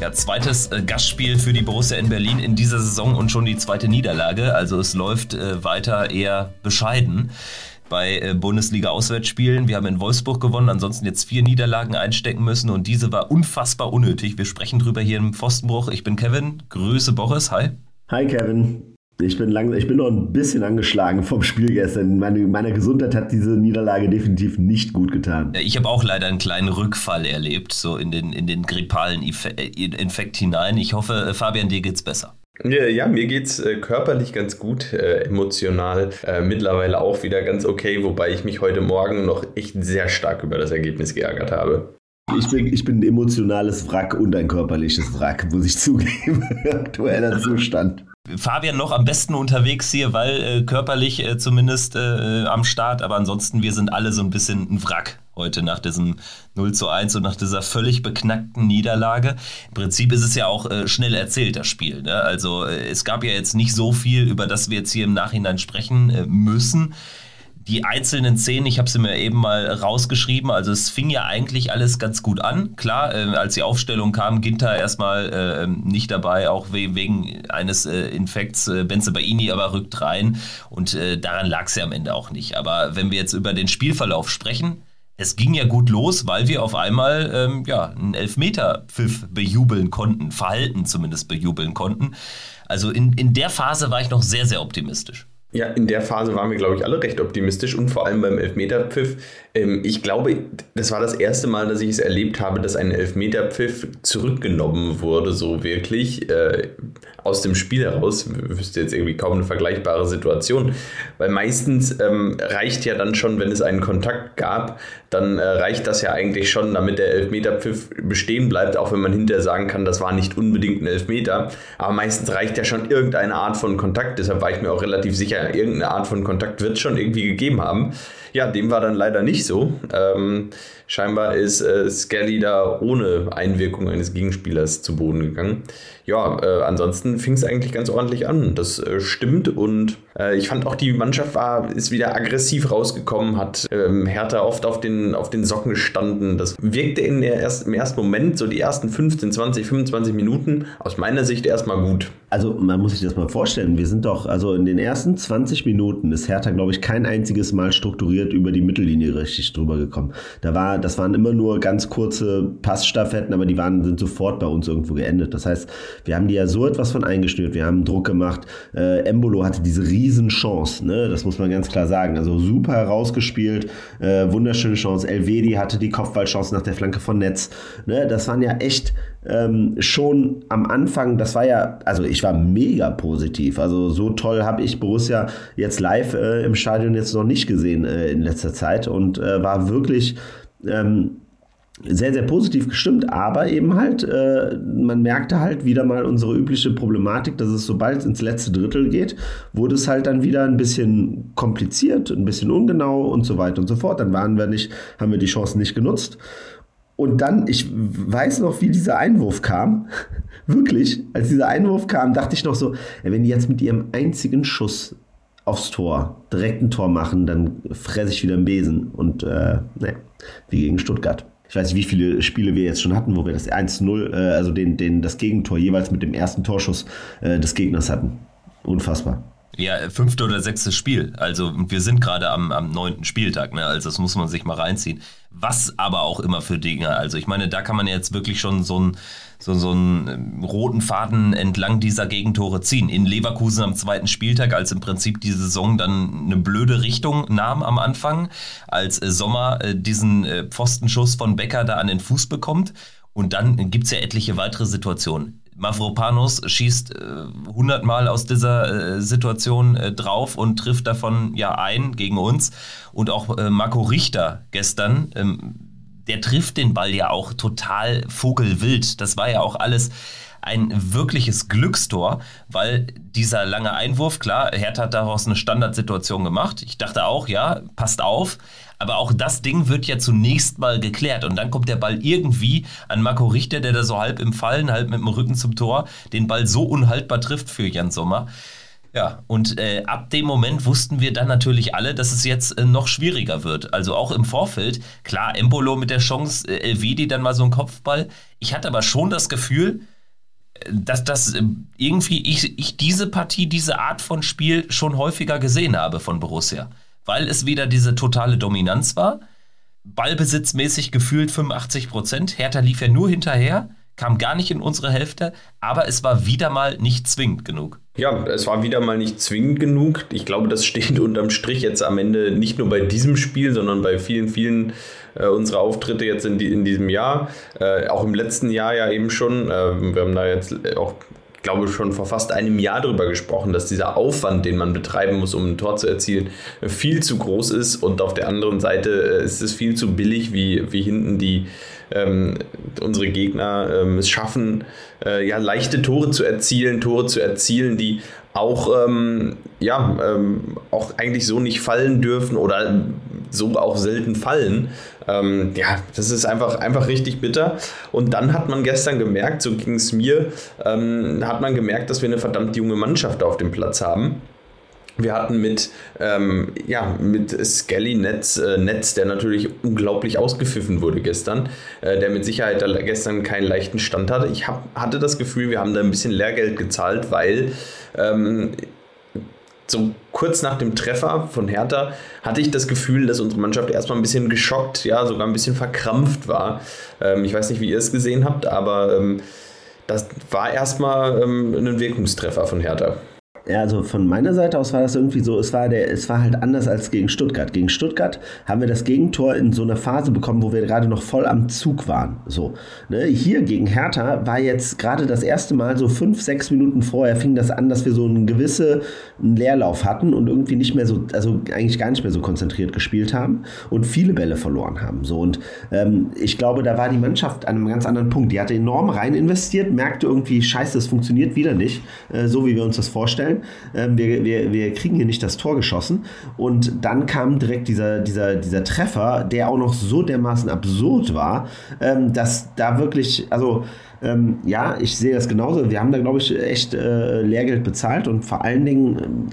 Ja, zweites äh, Gastspiel für die Borussia in Berlin in dieser Saison und schon die zweite Niederlage. Also es läuft äh, weiter eher bescheiden bei äh, Bundesliga-Auswärtsspielen. Wir haben in Wolfsburg gewonnen, ansonsten jetzt vier Niederlagen einstecken müssen und diese war unfassbar unnötig. Wir sprechen drüber hier im Pfostenbruch. Ich bin Kevin. Grüße Boris. Hi. Hi Kevin. Ich bin, lang, ich bin noch ein bisschen angeschlagen vom Spiel gestern. Meine, meiner Gesundheit hat diese Niederlage definitiv nicht gut getan. Ja, ich habe auch leider einen kleinen Rückfall erlebt, so in den, in den grippalen äh, Infekt hinein. Ich hoffe, äh, Fabian, dir geht's besser. Ja, ja mir geht's äh, körperlich ganz gut, äh, emotional äh, mittlerweile auch wieder ganz okay, wobei ich mich heute Morgen noch echt sehr stark über das Ergebnis geärgert habe. Ich bin, ich bin ein emotionales Wrack und ein körperliches Wrack, muss ich zugeben. Aktueller Zustand. Fabian noch am besten unterwegs hier, weil äh, körperlich äh, zumindest äh, am Start, aber ansonsten wir sind alle so ein bisschen ein Wrack heute nach diesem 0 zu 1 und nach dieser völlig beknackten Niederlage. Im Prinzip ist es ja auch äh, schnell erzählt, das Spiel. Ne? Also äh, es gab ja jetzt nicht so viel, über das wir jetzt hier im Nachhinein sprechen äh, müssen die einzelnen Szenen, ich habe sie mir eben mal rausgeschrieben, also es fing ja eigentlich alles ganz gut an. Klar, äh, als die Aufstellung kam, Ginter erstmal äh, nicht dabei, auch we wegen eines äh, Infekts. Äh, Benze Baini aber rückt rein und äh, daran lag es ja am Ende auch nicht. Aber wenn wir jetzt über den Spielverlauf sprechen, es ging ja gut los, weil wir auf einmal ähm, ja, einen Elfmeter-Pfiff bejubeln konnten, Verhalten zumindest bejubeln konnten. Also in, in der Phase war ich noch sehr, sehr optimistisch. Ja, in der Phase waren wir, glaube ich, alle recht optimistisch und vor allem beim Elfmeterpfiff. Ähm, ich glaube, das war das erste Mal, dass ich es erlebt habe, dass ein Elfmeterpfiff zurückgenommen wurde, so wirklich äh, aus dem Spiel heraus. Ich wüsste jetzt irgendwie kaum eine vergleichbare Situation, weil meistens ähm, reicht ja dann schon, wenn es einen Kontakt gab, dann äh, reicht das ja eigentlich schon, damit der Elfmeterpfiff bestehen bleibt, auch wenn man hinterher sagen kann, das war nicht unbedingt ein Elfmeter. Aber meistens reicht ja schon irgendeine Art von Kontakt. Deshalb war ich mir auch relativ sicher, irgendeine Art von Kontakt wird es schon irgendwie gegeben haben. Ja, dem war dann leider nicht so. Ähm, scheinbar ist äh, Skelly da ohne Einwirkung eines Gegenspielers zu Boden gegangen. Ja, äh, ansonsten fing es eigentlich ganz ordentlich an. Das äh, stimmt und äh, ich fand auch die Mannschaft war ist wieder aggressiv rausgekommen, hat ähm, Hertha oft auf den auf den Socken gestanden. Das wirkte in der erst, im ersten Moment so die ersten 15, 20, 25 Minuten aus meiner Sicht erstmal gut. Also man muss sich das mal vorstellen. Wir sind doch also in den ersten 20 Minuten ist Hertha glaube ich kein einziges Mal strukturiert über die Mittellinie richtig drüber gekommen. Da war das waren immer nur ganz kurze Passstaffetten, aber die waren, sind sofort bei uns irgendwo geendet. Das heißt, wir haben die ja so etwas von eingeschnürt, wir haben Druck gemacht. Äh, Embolo hatte diese riesen Chance, ne? das muss man ganz klar sagen. Also super herausgespielt, äh, wunderschöne Chance. Elvedi hatte die Kopfballchance nach der Flanke von Netz. Ne? Das waren ja echt ähm, schon am Anfang, das war ja, also ich war mega positiv. Also so toll habe ich Borussia jetzt live äh, im Stadion jetzt noch nicht gesehen äh, in letzter Zeit und äh, war wirklich ähm, sehr, sehr positiv gestimmt, aber eben halt, äh, man merkte halt wieder mal unsere übliche Problematik, dass es sobald ins letzte Drittel geht, wurde es halt dann wieder ein bisschen kompliziert, ein bisschen ungenau und so weiter und so fort. Dann waren wir nicht, haben wir die Chancen nicht genutzt. Und dann, ich weiß noch, wie dieser Einwurf kam. Wirklich, als dieser Einwurf kam, dachte ich noch so, wenn die jetzt mit ihrem einzigen Schuss aufs Tor direkt ein Tor machen, dann fresse ich wieder einen Besen. Und äh, ne, wie gegen Stuttgart. Ich weiß nicht, wie viele Spiele wir jetzt schon hatten, wo wir das 1-0, äh, also den, den, das Gegentor jeweils mit dem ersten Torschuss äh, des Gegners hatten. Unfassbar. Ja, fünfte oder sechste Spiel. Also wir sind gerade am, am neunten Spieltag, ne? Also das muss man sich mal reinziehen. Was aber auch immer für Dinge. Also ich meine, da kann man jetzt wirklich schon so einen so, so ähm, roten Faden entlang dieser Gegentore ziehen. In Leverkusen am zweiten Spieltag, als im Prinzip die Saison dann eine blöde Richtung nahm am Anfang, als äh, Sommer äh, diesen äh, Pfostenschuss von Becker da an den Fuß bekommt. Und dann gibt es ja etliche weitere Situationen. Mavropanos schießt äh, 100 Mal aus dieser äh, Situation äh, drauf und trifft davon ja ein gegen uns. Und auch äh, Marco Richter gestern, ähm, der trifft den Ball ja auch total vogelwild. Das war ja auch alles ein wirkliches Glückstor, weil dieser lange Einwurf, klar, Hertha hat daraus eine Standardsituation gemacht. Ich dachte auch, ja, passt auf. Aber auch das Ding wird ja zunächst mal geklärt und dann kommt der Ball irgendwie an Marco Richter, der da so halb im Fallen, halb mit dem Rücken zum Tor, den Ball so unhaltbar trifft für Jan Sommer. Ja, und äh, ab dem Moment wussten wir dann natürlich alle, dass es jetzt äh, noch schwieriger wird. Also auch im Vorfeld, klar, Embolo mit der Chance, äh, Elvedi dann mal so ein Kopfball. Ich hatte aber schon das Gefühl, äh, dass das äh, irgendwie ich, ich diese Partie, diese Art von Spiel schon häufiger gesehen habe von Borussia. Weil es wieder diese totale Dominanz war. Ballbesitzmäßig gefühlt 85 Prozent. Hertha lief ja nur hinterher kam gar nicht in unsere Hälfte, aber es war wieder mal nicht zwingend genug. Ja, es war wieder mal nicht zwingend genug. Ich glaube, das steht unterm Strich jetzt am Ende nicht nur bei diesem Spiel, sondern bei vielen, vielen äh, unserer Auftritte jetzt in, die, in diesem Jahr. Äh, auch im letzten Jahr ja eben schon. Äh, wir haben da jetzt auch glaube schon vor fast einem Jahr darüber gesprochen, dass dieser Aufwand, den man betreiben muss, um ein Tor zu erzielen, viel zu groß ist. Und auf der anderen Seite äh, ist es viel zu billig, wie, wie hinten die ähm, unsere Gegner ähm, es schaffen, äh, ja, leichte Tore zu erzielen, Tore zu erzielen, die auch, ähm, ja, ähm, auch eigentlich so nicht fallen dürfen oder so auch selten fallen. Ähm, ja, das ist einfach, einfach richtig bitter. Und dann hat man gestern gemerkt, so ging es mir, ähm, hat man gemerkt, dass wir eine verdammt junge Mannschaft auf dem Platz haben. Wir hatten mit, ähm, ja, mit Skelly Netz, äh, Netz, der natürlich unglaublich ausgepfiffen wurde gestern, äh, der mit Sicherheit gestern keinen leichten Stand hatte. Ich hab, hatte das Gefühl, wir haben da ein bisschen Lehrgeld gezahlt, weil ähm, so kurz nach dem Treffer von Hertha hatte ich das Gefühl, dass unsere Mannschaft erstmal ein bisschen geschockt, ja, sogar ein bisschen verkrampft war. Ähm, ich weiß nicht, wie ihr es gesehen habt, aber ähm, das war erstmal ähm, ein Wirkungstreffer von Hertha. Ja, also von meiner Seite aus war das irgendwie so, es war, der, es war halt anders als gegen Stuttgart. Gegen Stuttgart haben wir das Gegentor in so einer Phase bekommen, wo wir gerade noch voll am Zug waren. So, ne? Hier gegen Hertha war jetzt gerade das erste Mal so fünf, sechs Minuten vorher fing das an, dass wir so einen gewissen Leerlauf hatten und irgendwie nicht mehr so, also eigentlich gar nicht mehr so konzentriert gespielt haben und viele Bälle verloren haben. So, und ähm, ich glaube, da war die Mannschaft an einem ganz anderen Punkt. Die hatte enorm rein investiert, merkte irgendwie, scheiße, es funktioniert wieder nicht, äh, so wie wir uns das vorstellen sein. Ähm, wir, wir, wir kriegen hier nicht das Tor geschossen. Und dann kam direkt dieser, dieser, dieser Treffer, der auch noch so dermaßen absurd war, ähm, dass da wirklich, also ähm, ja, ich sehe das genauso. Wir haben da, glaube ich, echt äh, Lehrgeld bezahlt und vor allen Dingen, ähm,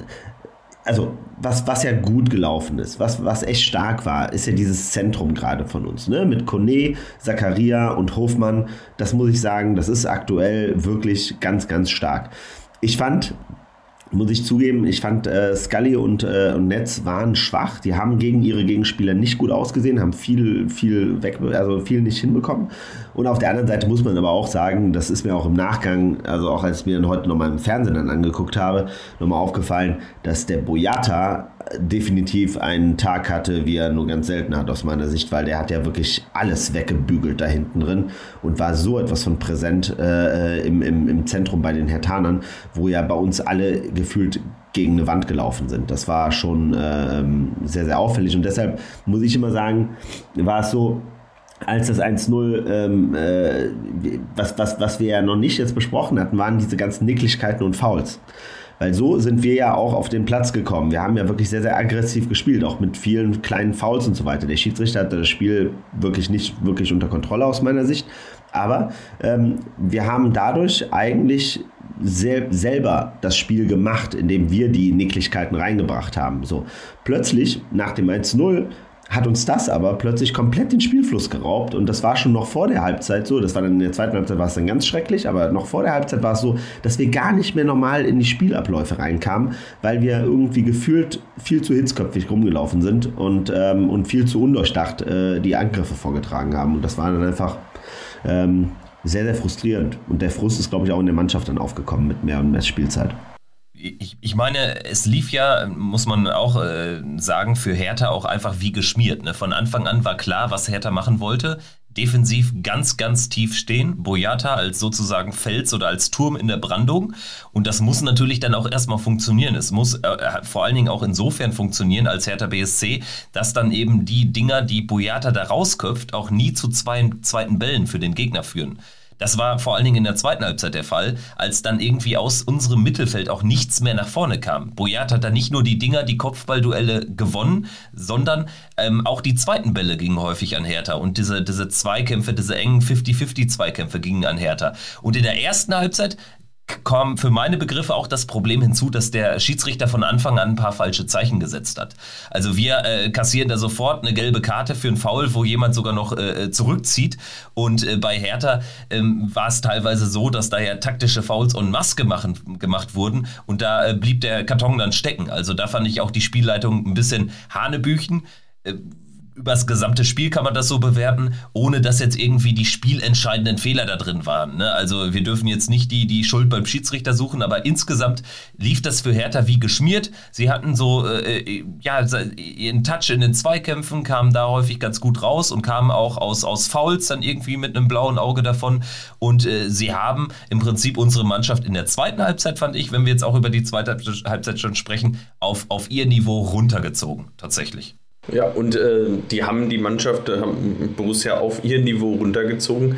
also was, was ja gut gelaufen ist, was, was echt stark war, ist ja dieses Zentrum gerade von uns. Ne? Mit Kone, Zakaria und Hofmann, das muss ich sagen, das ist aktuell wirklich ganz, ganz stark. Ich fand, muss ich zugeben, ich fand äh, Scully und, äh, und Netz waren schwach. Die haben gegen ihre Gegenspieler nicht gut ausgesehen, haben viel, viel weg, also viel nicht hinbekommen. Und auf der anderen Seite muss man aber auch sagen, das ist mir auch im Nachgang, also auch als ich mir dann heute nochmal im Fernsehen dann angeguckt habe, nochmal aufgefallen, dass der Boyata definitiv einen Tag hatte, wie er nur ganz selten hat aus meiner Sicht, weil der hat ja wirklich alles weggebügelt da hinten drin und war so etwas von präsent äh, im, im, im Zentrum bei den Hertanern, wo ja bei uns alle gefühlt gegen eine Wand gelaufen sind. Das war schon äh, sehr, sehr auffällig und deshalb muss ich immer sagen, war es so, als das 1-0, ähm, äh, was, was, was wir ja noch nicht jetzt besprochen hatten, waren diese ganzen Nicklichkeiten und Fouls. Weil so sind wir ja auch auf den Platz gekommen. Wir haben ja wirklich sehr, sehr aggressiv gespielt, auch mit vielen kleinen Fouls und so weiter. Der Schiedsrichter hatte das Spiel wirklich nicht wirklich unter Kontrolle aus meiner Sicht. Aber ähm, wir haben dadurch eigentlich sel selber das Spiel gemacht, indem wir die Nicklichkeiten reingebracht haben. So plötzlich nach dem 1-0 hat uns das aber plötzlich komplett den Spielfluss geraubt und das war schon noch vor der Halbzeit so, das war dann in der zweiten Halbzeit war es dann ganz schrecklich, aber noch vor der Halbzeit war es so, dass wir gar nicht mehr normal in die Spielabläufe reinkamen, weil wir irgendwie gefühlt viel zu hitzköpfig rumgelaufen sind und, ähm, und viel zu undurchdacht äh, die Angriffe vorgetragen haben. Und das war dann einfach ähm, sehr, sehr frustrierend. Und der Frust ist, glaube ich, auch in der Mannschaft dann aufgekommen mit mehr und mehr Spielzeit ich, ich meine, es lief ja, muss man auch äh, sagen, für Hertha auch einfach wie geschmiert. Ne? Von Anfang an war klar, was Hertha machen wollte. Defensiv ganz, ganz tief stehen. Boyata als sozusagen Fels oder als Turm in der Brandung. Und das muss natürlich dann auch erstmal funktionieren. Es muss äh, äh vor allen Dingen auch insofern funktionieren als Hertha BSC, dass dann eben die Dinger, die Boyata da rausköpft, auch nie zu zwei, zweiten Bällen für den Gegner führen. Das war vor allen Dingen in der zweiten Halbzeit der Fall, als dann irgendwie aus unserem Mittelfeld auch nichts mehr nach vorne kam. Boyat hat da nicht nur die Dinger, die Kopfballduelle gewonnen, sondern ähm, auch die zweiten Bälle gingen häufig an Hertha und diese, diese Zweikämpfe, diese engen 50-50 Zweikämpfe gingen an Hertha. Und in der ersten Halbzeit kam für meine Begriffe auch das Problem hinzu, dass der Schiedsrichter von Anfang an ein paar falsche Zeichen gesetzt hat. Also wir äh, kassieren da sofort eine gelbe Karte für einen Foul, wo jemand sogar noch äh, zurückzieht. Und äh, bei Hertha ähm, war es teilweise so, dass da ja taktische Fouls und Maske machen, gemacht wurden und da äh, blieb der Karton dann stecken. Also da fand ich auch die Spielleitung ein bisschen Hanebüchen äh, übers gesamte Spiel kann man das so bewerten, ohne dass jetzt irgendwie die spielentscheidenden Fehler da drin waren. Ne? Also wir dürfen jetzt nicht die, die Schuld beim Schiedsrichter suchen, aber insgesamt lief das für Hertha wie geschmiert. Sie hatten so, äh, äh ja, ihren Touch in den Zweikämpfen, kamen da häufig ganz gut raus und kamen auch aus, aus Fouls dann irgendwie mit einem blauen Auge davon. Und äh, sie haben im Prinzip unsere Mannschaft in der zweiten Halbzeit, fand ich, wenn wir jetzt auch über die zweite Halbzeit schon sprechen, auf, auf ihr Niveau runtergezogen, tatsächlich. Ja, und äh, die haben die Mannschaft, äh, haben Borussia auf ihr Niveau runtergezogen.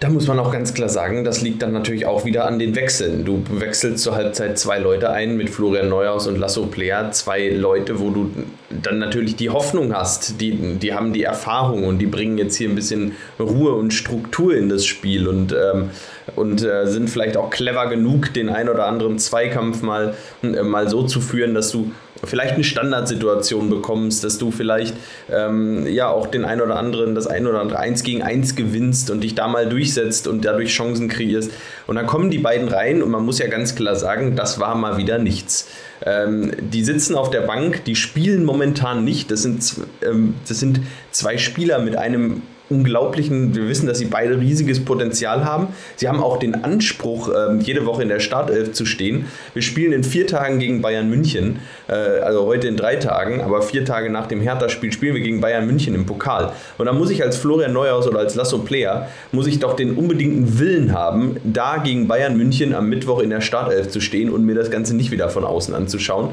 Da muss man auch ganz klar sagen, das liegt dann natürlich auch wieder an den Wechseln. Du wechselst zur Halbzeit zwei Leute ein mit Florian Neuhaus und Lasso Player. Zwei Leute, wo du dann natürlich die Hoffnung hast. Die, die haben die Erfahrung und die bringen jetzt hier ein bisschen Ruhe und Struktur in das Spiel und, ähm, und äh, sind vielleicht auch clever genug, den ein oder anderen Zweikampf mal, äh, mal so zu führen, dass du vielleicht eine Standardsituation bekommst, dass du vielleicht ähm, ja auch den ein oder anderen, das ein oder andere eins gegen eins gewinnst und dich da mal durchsetzt und dadurch Chancen kreierst. Und dann kommen die beiden rein und man muss ja ganz klar sagen, das war mal wieder nichts. Ähm, die sitzen auf der Bank, die spielen momentan nicht. Das sind, ähm, das sind zwei Spieler mit einem unglaublichen, wir wissen, dass sie beide riesiges Potenzial haben. Sie haben auch den Anspruch, ähm, jede Woche in der Startelf zu stehen. Wir spielen in vier Tagen gegen Bayern München, äh, also heute in drei Tagen, aber vier Tage nach dem Hertha-Spiel spielen wir gegen Bayern München im Pokal. Und da muss ich als Florian Neuhaus oder als Lasso Player, muss ich doch den unbedingten Willen haben, da gegen Bayern München am Mittwoch in der Startelf zu stehen und mir das Ganze nicht wieder von außen anzuschauen.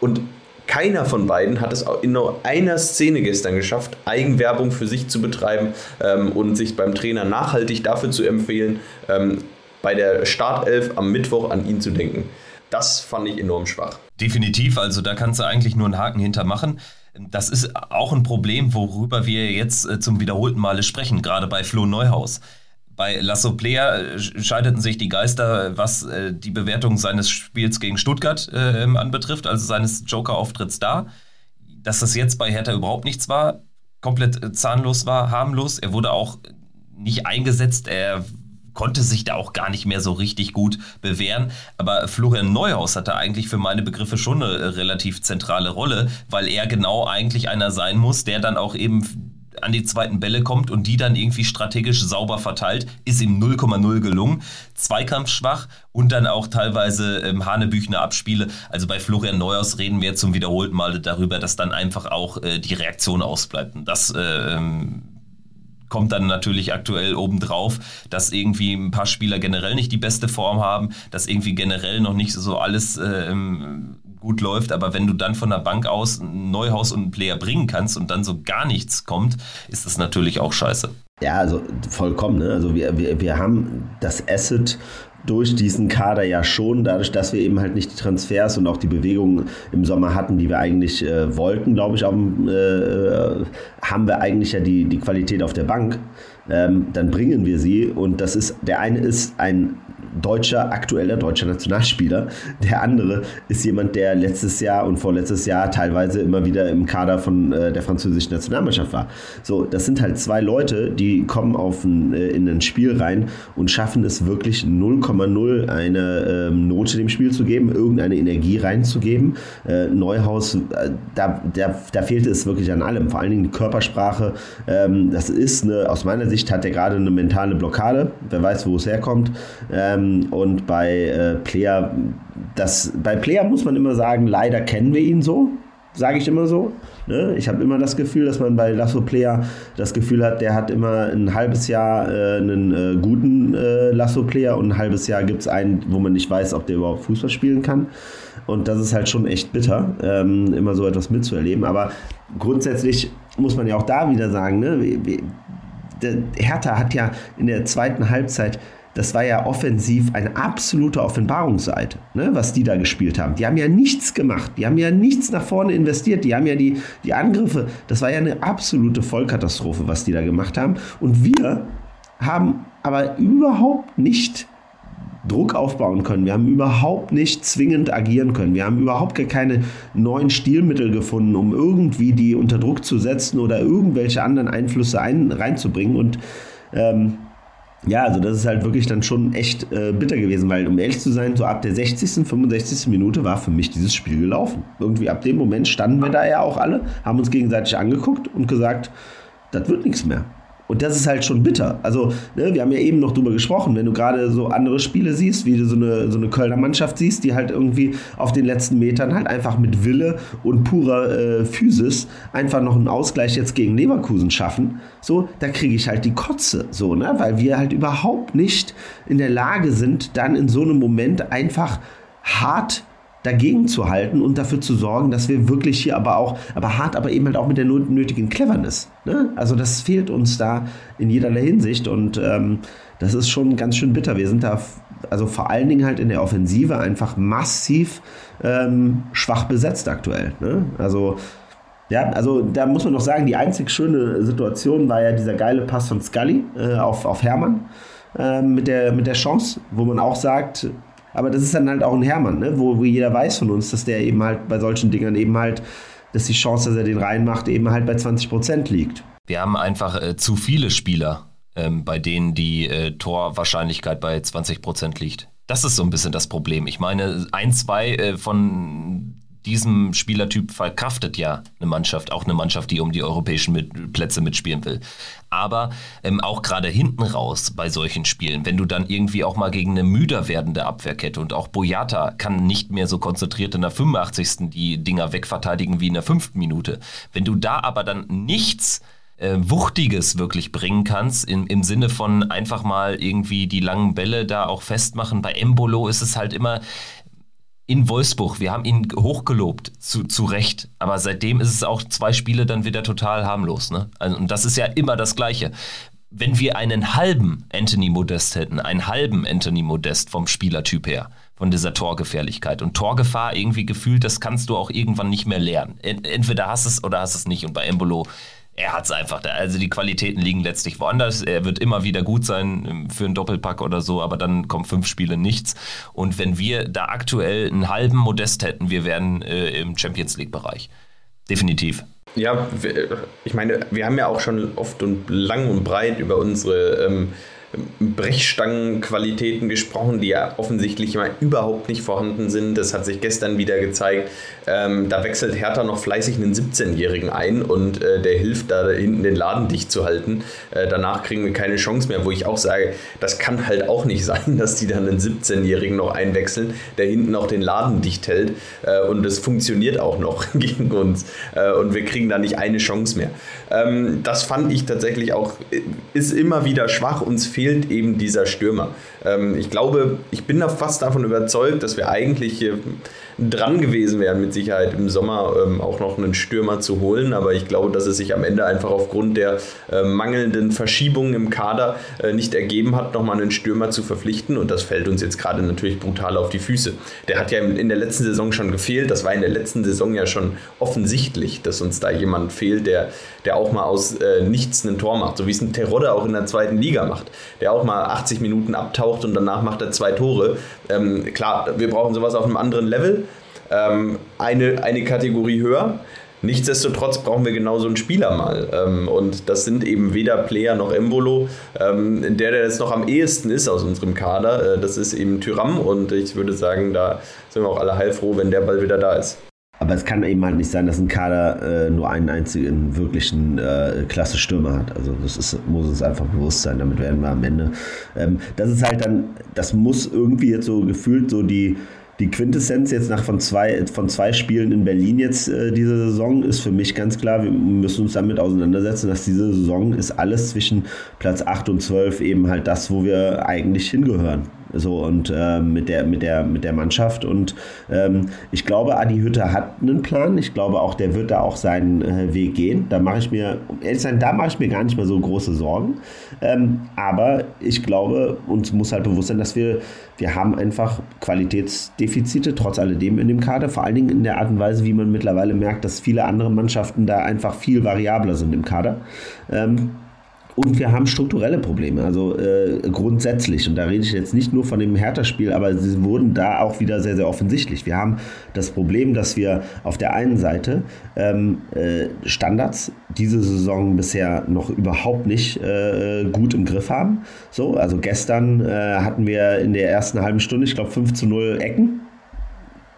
Und keiner von beiden hat es in nur einer Szene gestern geschafft, Eigenwerbung für sich zu betreiben ähm, und sich beim Trainer nachhaltig dafür zu empfehlen, ähm, bei der Startelf am Mittwoch an ihn zu denken. Das fand ich enorm schwach. Definitiv, also da kannst du eigentlich nur einen Haken hintermachen. Das ist auch ein Problem, worüber wir jetzt äh, zum wiederholten Male sprechen, gerade bei Flo Neuhaus. Bei Lasso Player äh, scheideten sich die Geister, was äh, die Bewertung seines Spiels gegen Stuttgart äh, anbetrifft, also seines Joker-Auftritts da. Dass das jetzt bei Hertha überhaupt nichts war, komplett äh, zahnlos war, harmlos. Er wurde auch nicht eingesetzt. Er konnte sich da auch gar nicht mehr so richtig gut bewähren. Aber Florian Neuhaus hatte eigentlich für meine Begriffe schon eine äh, relativ zentrale Rolle, weil er genau eigentlich einer sein muss, der dann auch eben an die zweiten Bälle kommt und die dann irgendwie strategisch sauber verteilt, ist ihm 0,0 gelungen. Zweikampfschwach und dann auch teilweise ähm, Hanebüchner Abspiele. Also bei Florian Neuhaus reden wir zum wiederholten Male darüber, dass dann einfach auch äh, die Reaktion ausbleibt. Und das äh, ähm, kommt dann natürlich aktuell obendrauf, dass irgendwie ein paar Spieler generell nicht die beste Form haben, dass irgendwie generell noch nicht so alles äh, ähm, gut läuft, aber wenn du dann von der Bank aus ein Neuhaus und einen Player bringen kannst und dann so gar nichts kommt, ist das natürlich auch scheiße. Ja, also vollkommen. Ne? Also wir, wir, wir haben das Asset durch diesen Kader ja schon, dadurch, dass wir eben halt nicht die Transfers und auch die Bewegungen im Sommer hatten, die wir eigentlich äh, wollten, glaube ich, auch, äh, haben wir eigentlich ja die, die Qualität auf der Bank. Ähm, dann bringen wir sie und das ist, der eine ist ein deutscher, aktueller deutscher Nationalspieler. Der andere ist jemand, der letztes Jahr und vorletztes Jahr teilweise immer wieder im Kader von äh, der französischen Nationalmannschaft war. So, das sind halt zwei Leute, die kommen auf ein, äh, in ein Spiel rein und schaffen es wirklich 0,0 eine ähm, Note dem Spiel zu geben, irgendeine Energie reinzugeben. Äh, Neuhaus, äh, da, da, da fehlte es wirklich an allem, vor allen Dingen die Körpersprache. Ähm, das ist eine, aus meiner Sicht hat er gerade eine mentale Blockade. Wer weiß, wo es herkommt. Ähm, ähm, und bei äh, Player, das, bei Player muss man immer sagen, leider kennen wir ihn so, sage ich immer so. Ne? Ich habe immer das Gefühl, dass man bei Lasso Player das Gefühl hat, der hat immer ein halbes Jahr äh, einen äh, guten äh, Lasso Player und ein halbes Jahr gibt es einen, wo man nicht weiß, ob der überhaupt Fußball spielen kann. Und das ist halt schon echt bitter, ähm, immer so etwas mitzuerleben. Aber grundsätzlich muss man ja auch da wieder sagen, ne, Hertha hat ja in der zweiten Halbzeit das war ja offensiv eine absolute Offenbarungsseite, ne, was die da gespielt haben. Die haben ja nichts gemacht, die haben ja nichts nach vorne investiert, die haben ja die, die Angriffe, das war ja eine absolute Vollkatastrophe, was die da gemacht haben. Und wir haben aber überhaupt nicht Druck aufbauen können. Wir haben überhaupt nicht zwingend agieren können. Wir haben überhaupt gar keine neuen Stilmittel gefunden, um irgendwie die unter Druck zu setzen oder irgendwelche anderen Einflüsse ein, reinzubringen. Und ähm, ja, also das ist halt wirklich dann schon echt äh, bitter gewesen, weil um ehrlich zu sein, so ab der 60., 65. Minute war für mich dieses Spiel gelaufen. Irgendwie ab dem Moment standen wir da ja auch alle, haben uns gegenseitig angeguckt und gesagt, das wird nichts mehr. Und das ist halt schon bitter. Also, ne, wir haben ja eben noch drüber gesprochen, wenn du gerade so andere Spiele siehst, wie du so eine, so eine Kölner Mannschaft siehst, die halt irgendwie auf den letzten Metern halt einfach mit Wille und purer äh, Physis einfach noch einen Ausgleich jetzt gegen Leverkusen schaffen, so, da kriege ich halt die Kotze, so, ne, weil wir halt überhaupt nicht in der Lage sind, dann in so einem Moment einfach hart dagegen zu halten und dafür zu sorgen, dass wir wirklich hier aber auch, aber hart, aber eben halt auch mit der nötigen Cleverness. Ne? Also das fehlt uns da in jederlei Hinsicht und ähm, das ist schon ganz schön bitter. Wir sind da, also vor allen Dingen halt in der Offensive einfach massiv ähm, schwach besetzt aktuell. Ne? Also ja, also da muss man noch sagen, die einzig schöne Situation war ja dieser geile Pass von Scully äh, auf, auf Hermann äh, mit, der, mit der Chance, wo man auch sagt, aber das ist dann halt auch ein Hermann, ne? wo, wo jeder weiß von uns, dass der eben halt bei solchen Dingern eben halt, dass die Chance, dass er den reinmacht, eben halt bei 20 Prozent liegt. Wir haben einfach äh, zu viele Spieler, ähm, bei denen die äh, Torwahrscheinlichkeit bei 20 Prozent liegt. Das ist so ein bisschen das Problem. Ich meine, ein, zwei äh, von diesem Spielertyp verkraftet ja eine Mannschaft, auch eine Mannschaft, die um die europäischen mit Plätze mitspielen will. Aber ähm, auch gerade hinten raus bei solchen Spielen, wenn du dann irgendwie auch mal gegen eine müder werdende Abwehrkette und auch Boyata kann nicht mehr so konzentriert in der 85. die Dinger wegverteidigen wie in der fünften Minute. Wenn du da aber dann nichts äh, Wuchtiges wirklich bringen kannst, im, im Sinne von einfach mal irgendwie die langen Bälle da auch festmachen. Bei Embolo ist es halt immer, in Wolfsburg. Wir haben ihn hochgelobt, zu, zu Recht. Aber seitdem ist es auch zwei Spiele dann wieder total harmlos. Ne? Also, und das ist ja immer das Gleiche. Wenn wir einen halben Anthony Modest hätten, einen halben Anthony Modest vom Spielertyp her, von dieser Torgefährlichkeit und Torgefahr irgendwie gefühlt, das kannst du auch irgendwann nicht mehr lernen. Entweder hast es oder hast es nicht. Und bei Embolo er hat es einfach. Also die Qualitäten liegen letztlich woanders. Er wird immer wieder gut sein ähm, für einen Doppelpack oder so, aber dann kommen fünf Spiele nichts. Und wenn wir da aktuell einen halben Modest hätten, wir wären äh, im Champions League-Bereich. Definitiv. Ja, ich meine, wir haben ja auch schon oft und lang und breit über unsere ähm, Brechstangenqualitäten gesprochen, die ja offensichtlich mal überhaupt nicht vorhanden sind. Das hat sich gestern wieder gezeigt. Ähm, da wechselt Hertha noch fleißig einen 17-Jährigen ein und äh, der hilft da hinten den Laden dicht zu halten. Äh, danach kriegen wir keine Chance mehr, wo ich auch sage, das kann halt auch nicht sein, dass die dann einen 17-Jährigen noch einwechseln, der hinten auch den Laden dicht hält äh, und es funktioniert auch noch gegen uns äh, und wir kriegen da nicht eine Chance mehr. Ähm, das fand ich tatsächlich auch, ist immer wieder schwach. Uns fehlt eben dieser Stürmer. Ähm, ich glaube, ich bin da fast davon überzeugt, dass wir eigentlich dran gewesen wären, mit Sicherheit im Sommer ähm, auch noch einen Stürmer zu holen. Aber ich glaube, dass es sich am Ende einfach aufgrund der äh, mangelnden Verschiebungen im Kader äh, nicht ergeben hat, nochmal einen Stürmer zu verpflichten. Und das fällt uns jetzt gerade natürlich brutal auf die Füße. Der hat ja in der letzten Saison schon gefehlt. Das war in der letzten Saison ja schon offensichtlich, dass uns da jemand fehlt, der, der auch mal aus äh, nichts ein Tor macht. So wie es ein Terodde auch in der zweiten Liga macht. Der auch mal 80 Minuten abtaucht und danach macht er zwei Tore. Ähm, klar, wir brauchen sowas auf einem anderen Level ähm, eine, eine Kategorie höher. Nichtsdestotrotz brauchen wir genau so einen Spieler mal. Ähm, und das sind eben weder Player noch Embolo. Ähm, der, der jetzt noch am ehesten ist aus unserem Kader, äh, das ist eben Tyram. Und ich würde sagen, da sind wir auch alle heilfroh, wenn der bald wieder da ist. Aber es kann eben halt nicht sein, dass ein Kader äh, nur einen einzigen wirklichen äh, klasse Stürmer hat. Also das ist, muss uns einfach bewusst sein. Damit werden wir am Ende. Ähm, das ist halt dann, das muss irgendwie jetzt so gefühlt so die die Quintessenz jetzt nach von zwei, von zwei Spielen in Berlin jetzt äh, diese Saison ist für mich ganz klar, wir müssen uns damit auseinandersetzen, dass diese Saison ist alles zwischen Platz 8 und 12 eben halt das, wo wir eigentlich hingehören. So und äh, mit, der, mit, der, mit der Mannschaft. Und ähm, ich glaube, Adi Hütter hat einen Plan. Ich glaube auch, der wird da auch seinen äh, Weg gehen. Da mache ich mir, ehrlich sein, da mache ich mir gar nicht mal so große Sorgen. Ähm, aber ich glaube, uns muss halt bewusst sein, dass wir, wir haben einfach Qualitätsdefizite trotz alledem in dem Kader. Vor allen Dingen in der Art und Weise, wie man mittlerweile merkt, dass viele andere Mannschaften da einfach viel variabler sind im Kader. Ähm, und wir haben strukturelle Probleme, also äh, grundsätzlich. Und da rede ich jetzt nicht nur von dem Hertha-Spiel, aber sie wurden da auch wieder sehr, sehr offensichtlich. Wir haben das Problem, dass wir auf der einen Seite ähm, äh, Standards diese Saison bisher noch überhaupt nicht äh, gut im Griff haben. So, also gestern äh, hatten wir in der ersten halben Stunde, ich glaube, 5 zu 0 Ecken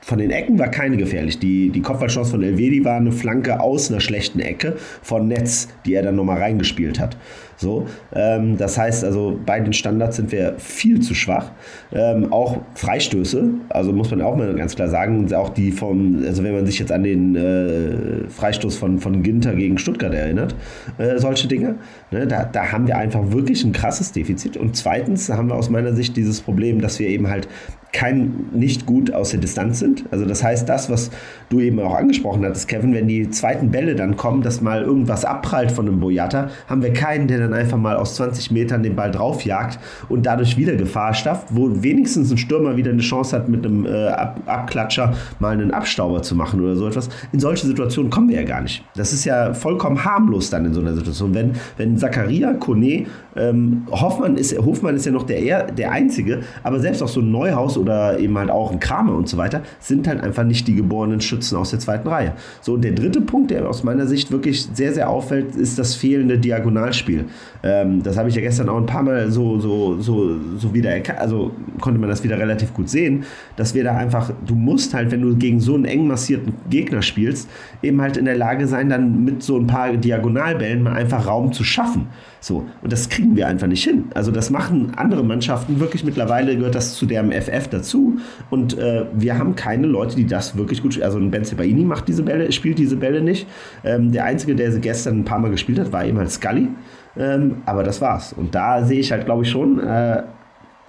von den Ecken war keine gefährlich. Die, die Kopfballchance von Elvedi war eine Flanke aus einer schlechten Ecke von Netz, die er dann nochmal reingespielt hat. So, ähm, das heißt also, bei den Standards sind wir viel zu schwach. Ähm, auch Freistöße, also muss man auch mal ganz klar sagen, auch die vom, also wenn man sich jetzt an den äh, Freistoß von, von Ginter gegen Stuttgart erinnert, äh, solche Dinge, ne, da, da haben wir einfach wirklich ein krasses Defizit. Und zweitens haben wir aus meiner Sicht dieses Problem, dass wir eben halt kein nicht gut aus der Distanz sind. Also das heißt, das, was du eben auch angesprochen hattest, Kevin, wenn die zweiten Bälle dann kommen, dass mal irgendwas abprallt von einem Boyata, haben wir keinen, der dann einfach mal aus 20 Metern den Ball draufjagt und dadurch wieder Gefahr schafft, wo wenigstens ein Stürmer wieder eine Chance hat, mit einem äh, Ab Abklatscher mal einen Abstauber zu machen oder so etwas. In solche Situationen kommen wir ja gar nicht. Das ist ja vollkommen harmlos dann in so einer Situation. Wenn, wenn Zakaria, Kone, ähm, Hoffmann, ist, Hofmann ist ja noch der, der Einzige, aber selbst auch so ein Neuhaus oder eben halt auch ein Kramer und so weiter, sind halt einfach nicht die geborenen Schützen aus der zweiten Reihe. So, und der dritte Punkt, der aus meiner Sicht wirklich sehr, sehr auffällt, ist das fehlende Diagonalspiel. Ähm, das habe ich ja gestern auch ein paar Mal so, so, so, so wieder erkannt, also konnte man das wieder relativ gut sehen, dass wir da einfach, du musst halt, wenn du gegen so einen eng massierten Gegner spielst, eben halt in der Lage sein, dann mit so ein paar Diagonalbällen mal einfach Raum zu schaffen. So, und das kriegen wir einfach nicht hin. Also das machen andere Mannschaften wirklich mittlerweile, gehört das zu deren FF dazu. Und äh, wir haben keine Leute, die das wirklich gut spielen. Also ein Ben Sebaini macht diese Bälle, spielt diese Bälle nicht. Ähm, der Einzige, der sie gestern ein paar Mal gespielt hat, war eben halt Scully. Ähm, aber das war's. Und da sehe ich halt, glaube ich, schon äh,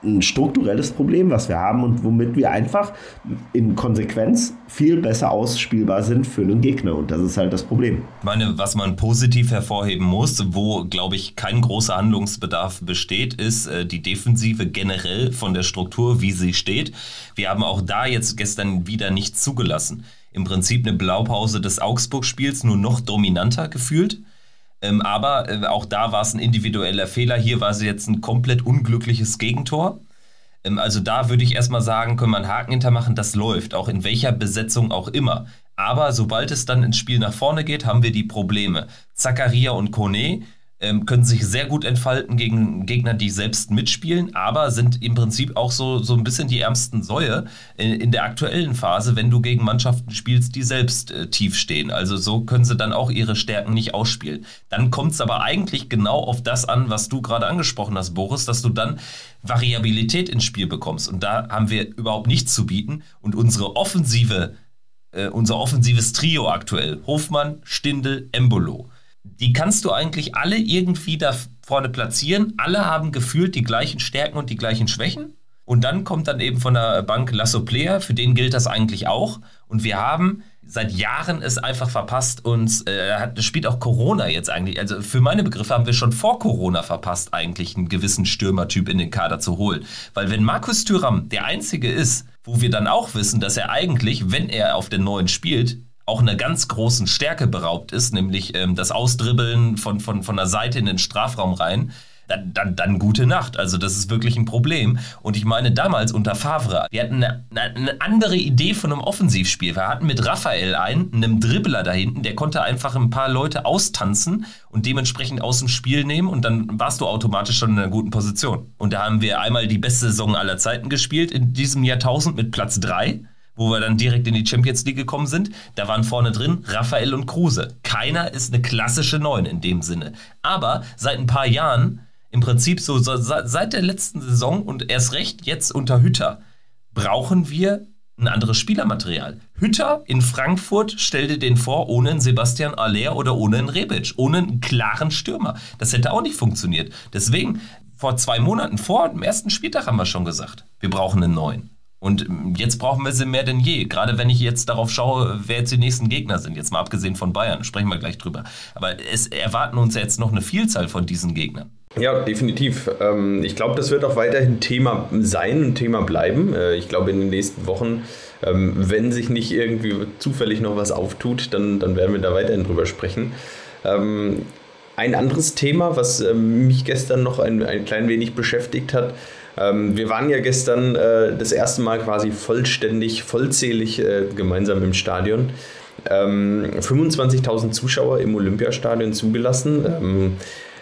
ein strukturelles Problem, was wir haben und womit wir einfach in Konsequenz viel besser ausspielbar sind für einen Gegner. Und das ist halt das Problem. Ich meine, was man positiv hervorheben muss, wo, glaube ich, kein großer Handlungsbedarf besteht, ist äh, die Defensive generell von der Struktur, wie sie steht. Wir haben auch da jetzt gestern wieder nichts zugelassen. Im Prinzip eine Blaupause des Augsburg-Spiels, nur noch dominanter gefühlt. Ähm, aber äh, auch da war es ein individueller Fehler. Hier war es jetzt ein komplett unglückliches Gegentor. Ähm, also da würde ich erstmal sagen, können wir einen Haken hintermachen, das läuft, auch in welcher Besetzung auch immer. Aber sobald es dann ins Spiel nach vorne geht, haben wir die Probleme. Zakaria und Kone können sich sehr gut entfalten gegen Gegner, die selbst mitspielen, aber sind im Prinzip auch so, so ein bisschen die ärmsten Säue in, in der aktuellen Phase, wenn du gegen Mannschaften spielst, die selbst äh, tief stehen. Also so können sie dann auch ihre Stärken nicht ausspielen. Dann kommt es aber eigentlich genau auf das an, was du gerade angesprochen hast, Boris, dass du dann Variabilität ins Spiel bekommst. Und da haben wir überhaupt nichts zu bieten. Und unsere offensive, äh, unser offensives Trio aktuell, Hofmann, Stindel, Embolo, die kannst du eigentlich alle irgendwie da vorne platzieren. Alle haben gefühlt die gleichen Stärken und die gleichen Schwächen. Und dann kommt dann eben von der Bank Lasso Player, für den gilt das eigentlich auch. Und wir haben seit Jahren es einfach verpasst, uns, äh, hat, spielt auch Corona jetzt eigentlich, also für meine Begriffe haben wir schon vor Corona verpasst, eigentlich einen gewissen Stürmertyp in den Kader zu holen. Weil wenn Markus Thüram der Einzige ist, wo wir dann auch wissen, dass er eigentlich, wenn er auf den neuen spielt, auch einer ganz großen Stärke beraubt ist, nämlich ähm, das Ausdribbeln von, von, von der Seite in den Strafraum rein, dann, dann, dann gute Nacht. Also das ist wirklich ein Problem. Und ich meine, damals unter Favre, wir hatten eine, eine andere Idee von einem Offensivspiel. Wir hatten mit Raphael einen, einem Dribbler da hinten, der konnte einfach ein paar Leute austanzen und dementsprechend aus dem Spiel nehmen und dann warst du automatisch schon in einer guten Position. Und da haben wir einmal die beste Saison aller Zeiten gespielt in diesem Jahrtausend mit Platz 3 wo wir dann direkt in die Champions League gekommen sind, da waren vorne drin Raphael und Kruse. Keiner ist eine klassische Neun in dem Sinne. Aber seit ein paar Jahren, im Prinzip so, so seit der letzten Saison und erst recht jetzt unter Hütter, brauchen wir ein anderes Spielermaterial. Hütter in Frankfurt stellte den vor ohne einen Sebastian Aller oder ohne einen Rebic, ohne einen klaren Stürmer. Das hätte auch nicht funktioniert. Deswegen vor zwei Monaten, vor dem ersten Spieltag haben wir schon gesagt, wir brauchen einen neuen. Und ähm, jetzt brauchen wir sie mehr denn je. Gerade wenn ich jetzt darauf schaue, wer jetzt die nächsten Gegner sind. Jetzt mal abgesehen von Bayern, sprechen wir gleich drüber. Aber es erwarten uns jetzt noch eine Vielzahl von diesen Gegnern. Ja, definitiv. Ähm, ich glaube, das wird auch weiterhin Thema sein und Thema bleiben. Äh, ich glaube, in den nächsten Wochen, ähm, wenn sich nicht irgendwie zufällig noch was auftut, dann, dann werden wir da weiterhin drüber sprechen. Ein anderes Thema, was mich gestern noch ein, ein klein wenig beschäftigt hat, ähm, wir waren ja gestern äh, das erste Mal quasi vollständig, vollzählig äh, gemeinsam im Stadion. Ähm, 25.000 Zuschauer im Olympiastadion zugelassen. Ähm,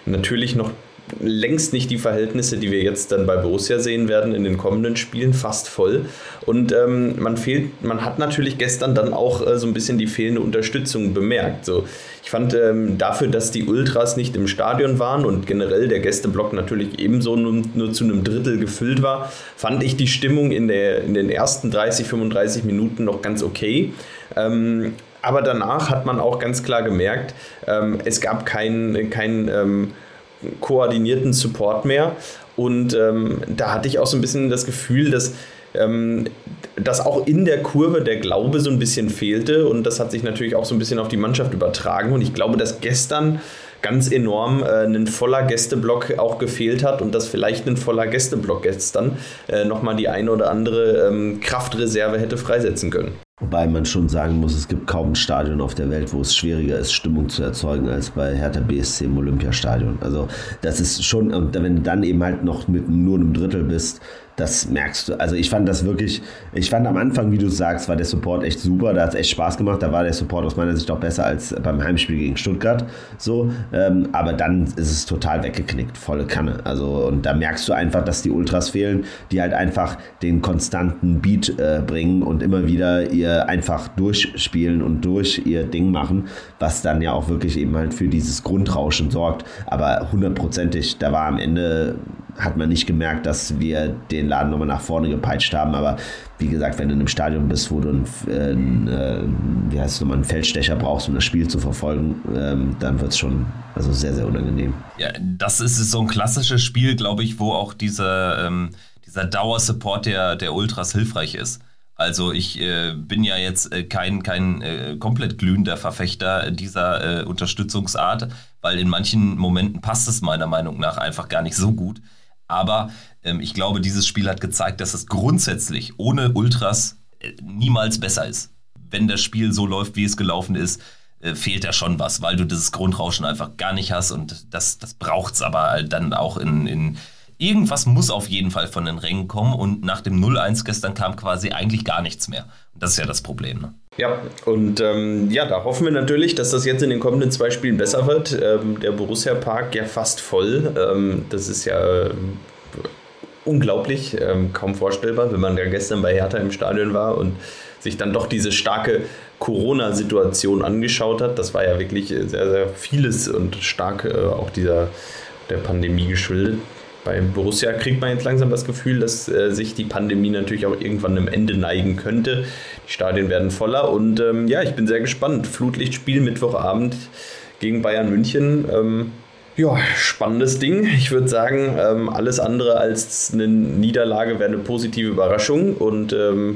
natürlich noch längst nicht die Verhältnisse, die wir jetzt dann bei Borussia sehen werden in den kommenden Spielen, fast voll. Und ähm, man fehlt, man hat natürlich gestern dann auch äh, so ein bisschen die fehlende Unterstützung bemerkt. So, ich fand ähm, dafür, dass die Ultras nicht im Stadion waren und generell der Gästeblock natürlich ebenso nur, nur zu einem Drittel gefüllt war, fand ich die Stimmung in, der, in den ersten 30, 35 Minuten noch ganz okay. Ähm, aber danach hat man auch ganz klar gemerkt, ähm, es gab keinen kein, ähm, koordinierten Support mehr. Und ähm, da hatte ich auch so ein bisschen das Gefühl, dass, ähm, dass auch in der Kurve der Glaube so ein bisschen fehlte. Und das hat sich natürlich auch so ein bisschen auf die Mannschaft übertragen. Und ich glaube, dass gestern ganz enorm äh, ein voller Gästeblock auch gefehlt hat und dass vielleicht ein voller Gästeblock gestern äh, nochmal die eine oder andere ähm, Kraftreserve hätte freisetzen können. Wobei man schon sagen muss, es gibt kaum ein Stadion auf der Welt, wo es schwieriger ist, Stimmung zu erzeugen, als bei Hertha BSC im Olympiastadion. Also das ist schon, und wenn du dann eben halt noch mit nur einem Drittel bist, das merkst du. Also ich fand das wirklich, ich fand am Anfang, wie du sagst, war der Support echt super, da hat es echt Spaß gemacht, da war der Support aus meiner Sicht auch besser als beim Heimspiel gegen Stuttgart. So, ähm, aber dann ist es total weggeknickt, volle Kanne. Also und da merkst du einfach, dass die Ultras fehlen, die halt einfach den konstanten Beat äh, bringen und immer wieder ihr einfach durchspielen und durch ihr Ding machen, was dann ja auch wirklich eben halt für dieses Grundrauschen sorgt. Aber hundertprozentig, da war am Ende hat man nicht gemerkt, dass wir den Laden nochmal nach vorne gepeitscht haben. Aber wie gesagt, wenn du in einem Stadion bist, wo du einen, äh, äh, wie heißt es nochmal, einen Feldstecher brauchst, um das Spiel zu verfolgen, ähm, dann wird es schon also sehr, sehr unangenehm. Ja, das ist so ein klassisches Spiel, glaube ich, wo auch dieser, ähm, dieser Dauersupport der, der Ultras hilfreich ist. Also ich äh, bin ja jetzt äh, kein, kein äh, komplett glühender Verfechter dieser äh, Unterstützungsart, weil in manchen Momenten passt es meiner Meinung nach einfach gar nicht so gut. Aber ähm, ich glaube, dieses Spiel hat gezeigt, dass es grundsätzlich ohne Ultras äh, niemals besser ist. Wenn das Spiel so läuft, wie es gelaufen ist, äh, fehlt da schon was, weil du dieses Grundrauschen einfach gar nicht hast und das, das braucht es aber dann auch in, in irgendwas muss auf jeden Fall von den Rängen kommen und nach dem 0-1 gestern kam quasi eigentlich gar nichts mehr. Das ist ja das Problem. Ne? Ja, und ähm, ja, da hoffen wir natürlich, dass das jetzt in den kommenden zwei Spielen besser wird. Ähm, der Borussia Park ja fast voll. Ähm, das ist ja äh, unglaublich, ähm, kaum vorstellbar, wenn man ja gestern bei Hertha im Stadion war und sich dann doch diese starke Corona-Situation angeschaut hat. Das war ja wirklich sehr, sehr vieles und stark äh, auch dieser der Pandemie geschuldet. Bei Borussia kriegt man jetzt langsam das Gefühl, dass äh, sich die Pandemie natürlich auch irgendwann am Ende neigen könnte. Die Stadien werden voller und ähm, ja, ich bin sehr gespannt. Flutlichtspiel Mittwochabend gegen Bayern München. Ähm, ja, spannendes Ding. Ich würde sagen, ähm, alles andere als eine Niederlage wäre eine positive Überraschung und ähm,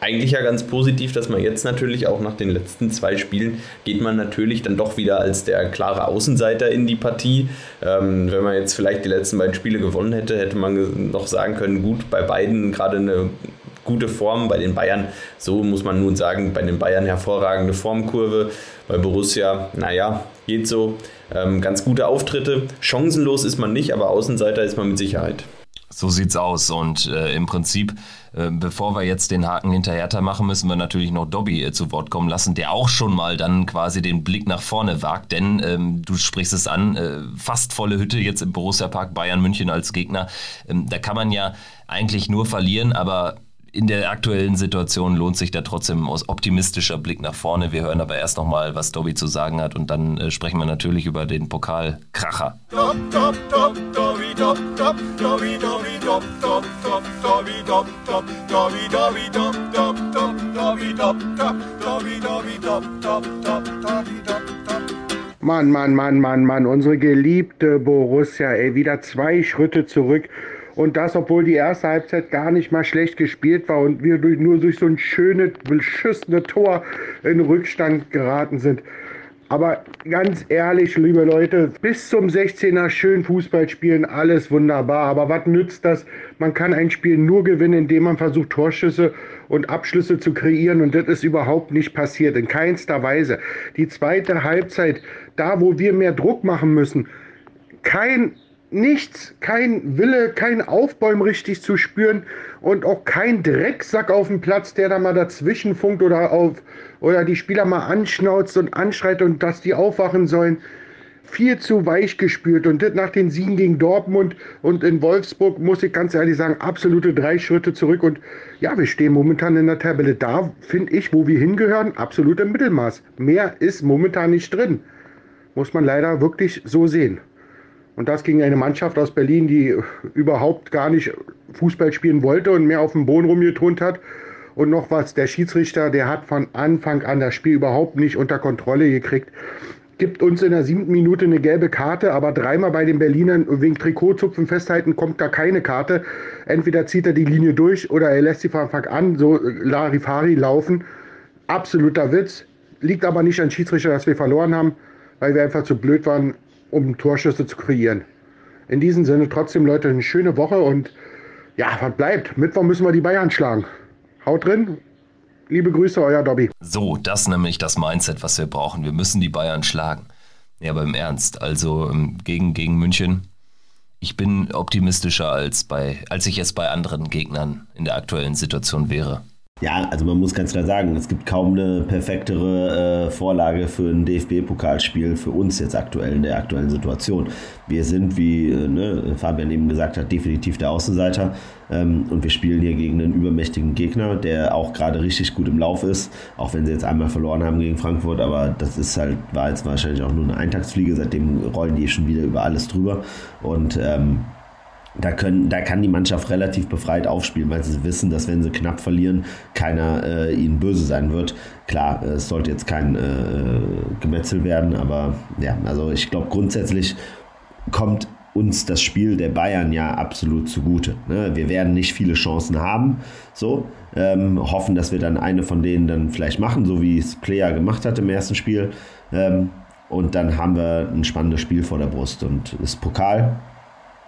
eigentlich ja ganz positiv, dass man jetzt natürlich auch nach den letzten zwei Spielen geht man natürlich dann doch wieder als der klare Außenseiter in die Partie. Ähm, wenn man jetzt vielleicht die letzten beiden Spiele gewonnen hätte, hätte man noch sagen können, gut, bei beiden gerade eine gute Form, bei den Bayern, so muss man nun sagen, bei den Bayern hervorragende Formkurve, bei Borussia, naja, geht so. Ähm, ganz gute Auftritte. Chancenlos ist man nicht, aber Außenseiter ist man mit Sicherheit. So sieht's aus. Und äh, im Prinzip, äh, bevor wir jetzt den Haken hinter Hertha machen, müssen wir natürlich noch Dobby äh, zu Wort kommen lassen, der auch schon mal dann quasi den Blick nach vorne wagt. Denn ähm, du sprichst es an, äh, fast volle Hütte jetzt im Borussia Park Bayern München als Gegner. Ähm, da kann man ja eigentlich nur verlieren, aber in der aktuellen Situation lohnt sich da trotzdem aus optimistischer Blick nach vorne. Wir hören aber erst nochmal, was Dobby zu sagen hat und dann äh, sprechen wir natürlich über den Pokalkracher. Mann, Mann, Mann, Mann, Mann, unsere geliebte Borussia, ey, wieder zwei Schritte zurück. Und das, obwohl die erste Halbzeit gar nicht mal schlecht gespielt war und wir durch, nur durch so ein schönes, beschissene Tor in Rückstand geraten sind. Aber ganz ehrlich, liebe Leute, bis zum 16er schön Fußball spielen, alles wunderbar. Aber was nützt das? Man kann ein Spiel nur gewinnen, indem man versucht, Torschüsse und Abschlüsse zu kreieren. Und das ist überhaupt nicht passiert, in keinster Weise. Die zweite Halbzeit, da wo wir mehr Druck machen müssen, kein nichts, kein Wille, kein Aufbäumen richtig zu spüren und auch kein Drecksack auf dem Platz, der da mal dazwischen funkt oder auf oder die Spieler mal anschnauzt und anschreit und dass die aufwachen sollen. Viel zu weich gespürt und das nach den Siegen gegen Dortmund und in Wolfsburg muss ich ganz ehrlich sagen, absolute drei Schritte zurück und ja, wir stehen momentan in der Tabelle da, finde ich, wo wir hingehören, absolut im Mittelmaß. Mehr ist momentan nicht drin. Muss man leider wirklich so sehen. Und das gegen eine Mannschaft aus Berlin, die überhaupt gar nicht Fußball spielen wollte und mehr auf dem Boden rumgetont hat. Und noch was, der Schiedsrichter, der hat von Anfang an das Spiel überhaupt nicht unter Kontrolle gekriegt. Gibt uns in der siebten Minute eine gelbe Karte, aber dreimal bei den Berlinern wegen Trikotzupfen festhalten kommt gar keine Karte. Entweder zieht er die Linie durch oder er lässt sie von Anfang an so Larifari laufen. Absoluter Witz. Liegt aber nicht an Schiedsrichter, dass wir verloren haben, weil wir einfach zu blöd waren, um Torschüsse zu kreieren. In diesem Sinne trotzdem, Leute, eine schöne Woche und ja, was bleibt? Mittwoch müssen wir die Bayern schlagen. Haut drin. Liebe Grüße, euer Dobby. So, das nämlich das Mindset, was wir brauchen. Wir müssen die Bayern schlagen. Ja, aber im Ernst, also ähm, gegen, gegen München, ich bin optimistischer als, bei, als ich es bei anderen Gegnern in der aktuellen Situation wäre. Ja, also man muss ganz klar sagen, es gibt kaum eine perfektere äh, Vorlage für ein DFB-Pokalspiel für uns jetzt aktuell in der aktuellen Situation. Wir sind, wie äh, ne, Fabian eben gesagt hat, definitiv der Außenseiter. Ähm, und wir spielen hier gegen einen übermächtigen Gegner, der auch gerade richtig gut im Lauf ist, auch wenn sie jetzt einmal verloren haben gegen Frankfurt, aber das ist halt, war jetzt wahrscheinlich auch nur eine Eintagsfliege, seitdem rollen die schon wieder über alles drüber. Und ähm, da, können, da kann die Mannschaft relativ befreit aufspielen, weil sie wissen, dass wenn sie knapp verlieren, keiner äh, ihnen böse sein wird. Klar, es sollte jetzt kein äh, Gemetzel werden, aber ja, also ich glaube grundsätzlich kommt uns das Spiel der Bayern ja absolut zugute. Ne? Wir werden nicht viele Chancen haben, so ähm, hoffen, dass wir dann eine von denen dann vielleicht machen, so wie es Player gemacht hat im ersten Spiel. Ähm, und dann haben wir ein spannendes Spiel vor der Brust und das Pokal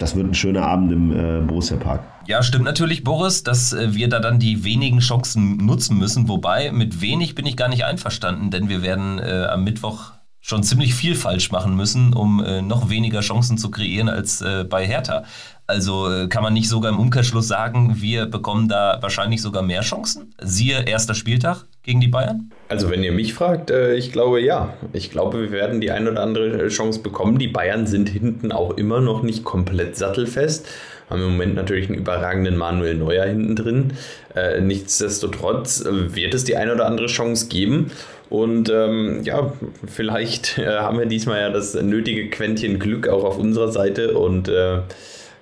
das wird ein schöner Abend im äh, Borussia Park. Ja, stimmt natürlich, Boris, dass äh, wir da dann die wenigen Chancen nutzen müssen. Wobei, mit wenig bin ich gar nicht einverstanden, denn wir werden äh, am Mittwoch schon ziemlich viel falsch machen müssen, um äh, noch weniger Chancen zu kreieren als äh, bei Hertha. Also äh, kann man nicht sogar im Umkehrschluss sagen, wir bekommen da wahrscheinlich sogar mehr Chancen? Siehe erster Spieltag gegen die Bayern? Also wenn ihr mich fragt, äh, ich glaube ja. Ich glaube, wir werden die ein oder andere Chance bekommen. Die Bayern sind hinten auch immer noch nicht komplett sattelfest. Haben im Moment natürlich einen überragenden Manuel Neuer hinten drin. Äh, nichtsdestotrotz wird es die ein oder andere Chance geben. Und ähm, ja, vielleicht äh, haben wir diesmal ja das nötige Quäntchen Glück auch auf unserer Seite und äh,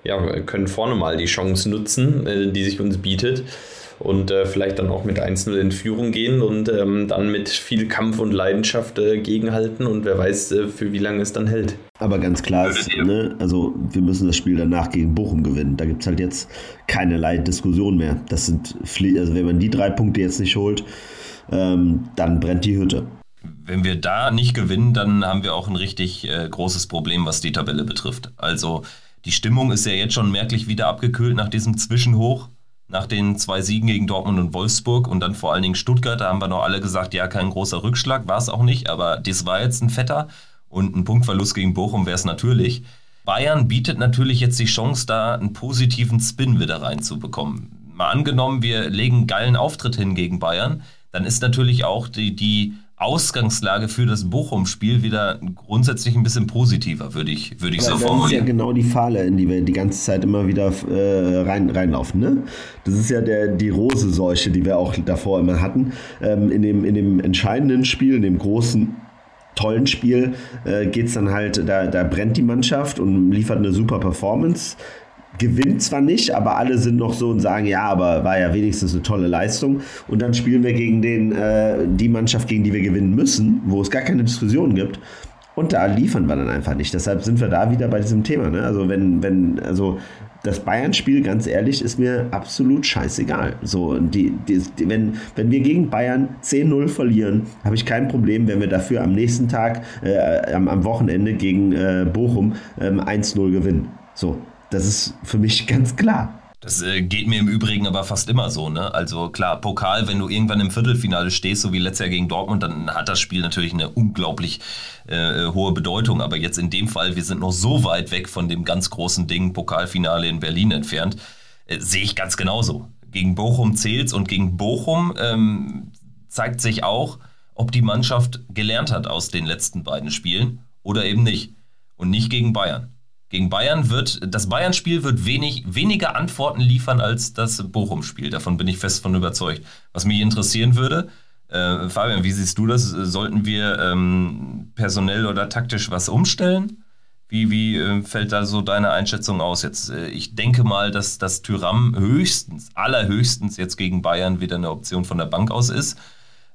ja, können vorne mal die Chance nutzen, äh, die sich uns bietet. Und äh, vielleicht dann auch mit 1-0 in Führung gehen und ähm, dann mit viel Kampf und Leidenschaft äh, gegenhalten und wer weiß, äh, für wie lange es dann hält. Aber ganz klar ist, ne, also wir müssen das Spiel danach gegen Bochum gewinnen. Da gibt es halt jetzt keinerlei Diskussion mehr. Das sind, also wenn man die drei Punkte jetzt nicht holt, ähm, dann brennt die Hütte. Wenn wir da nicht gewinnen, dann haben wir auch ein richtig äh, großes Problem, was die Tabelle betrifft. Also die Stimmung ist ja jetzt schon merklich wieder abgekühlt nach diesem Zwischenhoch, nach den zwei Siegen gegen Dortmund und Wolfsburg und dann vor allen Dingen Stuttgart. Da haben wir noch alle gesagt, ja, kein großer Rückschlag, war es auch nicht, aber das war jetzt ein fetter und ein Punktverlust gegen Bochum wäre es natürlich. Bayern bietet natürlich jetzt die Chance, da einen positiven Spin wieder reinzubekommen. Mal angenommen, wir legen einen geilen Auftritt hin gegen Bayern, dann ist natürlich auch die, die Ausgangslage für das Bochum-Spiel wieder grundsätzlich ein bisschen positiver, würde ich, würde ich so formulieren. Das ist ja genau die Falle, in die wir die ganze Zeit immer wieder äh, rein, reinlaufen. Ne? Das ist ja der, die Rose-Seuche, die wir auch davor immer hatten. Ähm, in, dem, in dem entscheidenden Spiel, in dem großen tollen Spiel äh, geht es dann halt, da, da brennt die Mannschaft und liefert eine super Performance gewinnt zwar nicht, aber alle sind noch so und sagen, ja, aber war ja wenigstens eine tolle Leistung. Und dann spielen wir gegen den, äh, die Mannschaft, gegen die wir gewinnen müssen, wo es gar keine Diskussion gibt. Und da liefern wir dann einfach nicht. Deshalb sind wir da wieder bei diesem Thema. Ne? Also wenn, wenn, also das Bayern-Spiel, ganz ehrlich, ist mir absolut scheißegal. So, die, die, die, wenn, wenn wir gegen Bayern 10-0 verlieren, habe ich kein Problem, wenn wir dafür am nächsten Tag, äh, am, am, Wochenende gegen äh, Bochum äh, 1-0 gewinnen. So, das ist für mich ganz klar. Das äh, geht mir im Übrigen aber fast immer so. Ne? Also klar, Pokal, wenn du irgendwann im Viertelfinale stehst, so wie letztes Jahr gegen Dortmund, dann hat das Spiel natürlich eine unglaublich äh, hohe Bedeutung. Aber jetzt in dem Fall, wir sind noch so weit weg von dem ganz großen Ding, Pokalfinale in Berlin entfernt, äh, sehe ich ganz genauso. Gegen Bochum zählt's und gegen Bochum ähm, zeigt sich auch, ob die Mannschaft gelernt hat aus den letzten beiden Spielen oder eben nicht. Und nicht gegen Bayern. Gegen Bayern wird, das Bayern-Spiel wird wenig, weniger Antworten liefern als das Bochum-Spiel. Davon bin ich fest von überzeugt. Was mich interessieren würde, äh, Fabian, wie siehst du das? Sollten wir ähm, personell oder taktisch was umstellen? Wie, wie äh, fällt da so deine Einschätzung aus jetzt? Äh, ich denke mal, dass das Tyram höchstens, allerhöchstens jetzt gegen Bayern wieder eine Option von der Bank aus ist.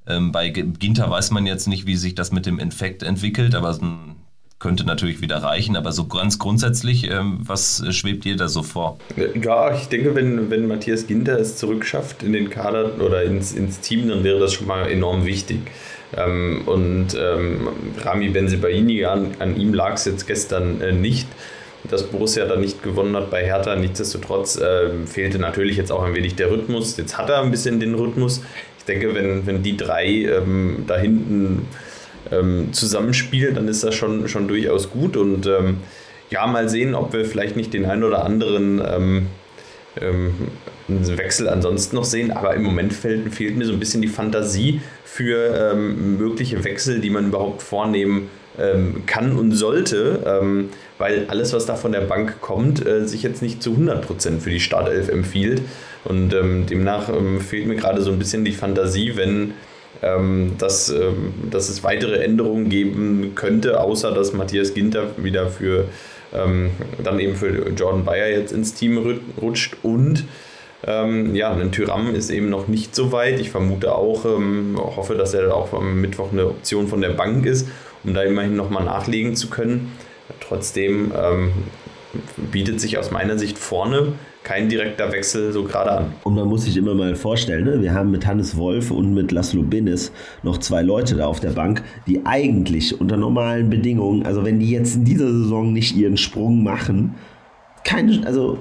Ähm, bei Ginter weiß man jetzt nicht, wie sich das mit dem Infekt entwickelt, aber so ein könnte natürlich wieder reichen, aber so ganz grundsätzlich, ähm, was schwebt dir da so vor? Ja, ich denke, wenn, wenn Matthias Ginter es zurückschafft in den Kader oder ins, ins Team, dann wäre das schon mal enorm wichtig. Ähm, und ähm, Rami Benzebaini, an, an ihm lag es jetzt gestern äh, nicht dass Borussia da nicht gewonnen hat bei Hertha. Nichtsdestotrotz äh, fehlte natürlich jetzt auch ein wenig der Rhythmus. Jetzt hat er ein bisschen den Rhythmus. Ich denke, wenn, wenn die drei ähm, da hinten ähm, zusammenspielen, dann ist das schon, schon durchaus gut. Und ähm, ja, mal sehen, ob wir vielleicht nicht den einen oder anderen ähm, ähm Wechsel ansonsten noch sehen. Aber im Moment fehlt, fehlt mir so ein bisschen die Fantasie für ähm, mögliche Wechsel, die man überhaupt vornehmen ähm, kann und sollte, weil alles, was da von der Bank kommt, äh, sich jetzt nicht zu 100% für die Startelf empfiehlt. Und demnach fehlt mir gerade so ein bisschen die Fantasie, wenn dass, ähm, dass es weitere Änderungen geben könnte, außer dass Matthias Ginter wieder für ähm, dann eben für Jordan Bayer jetzt ins Team rutscht und ähm, ja, ein Tyram ist eben noch nicht so weit. Ich vermute auch, ähm, hoffe, dass er auch am Mittwoch eine Option von der Bank ist, um da immerhin nochmal nachlegen zu können. Trotzdem ähm, bietet sich aus meiner Sicht vorne kein direkter Wechsel so gerade an. Und man muss sich immer mal vorstellen, ne? wir haben mit Hannes Wolf und mit Laszlo Binnis noch zwei Leute da auf der Bank, die eigentlich unter normalen Bedingungen, also wenn die jetzt in dieser Saison nicht ihren Sprung machen, keine, also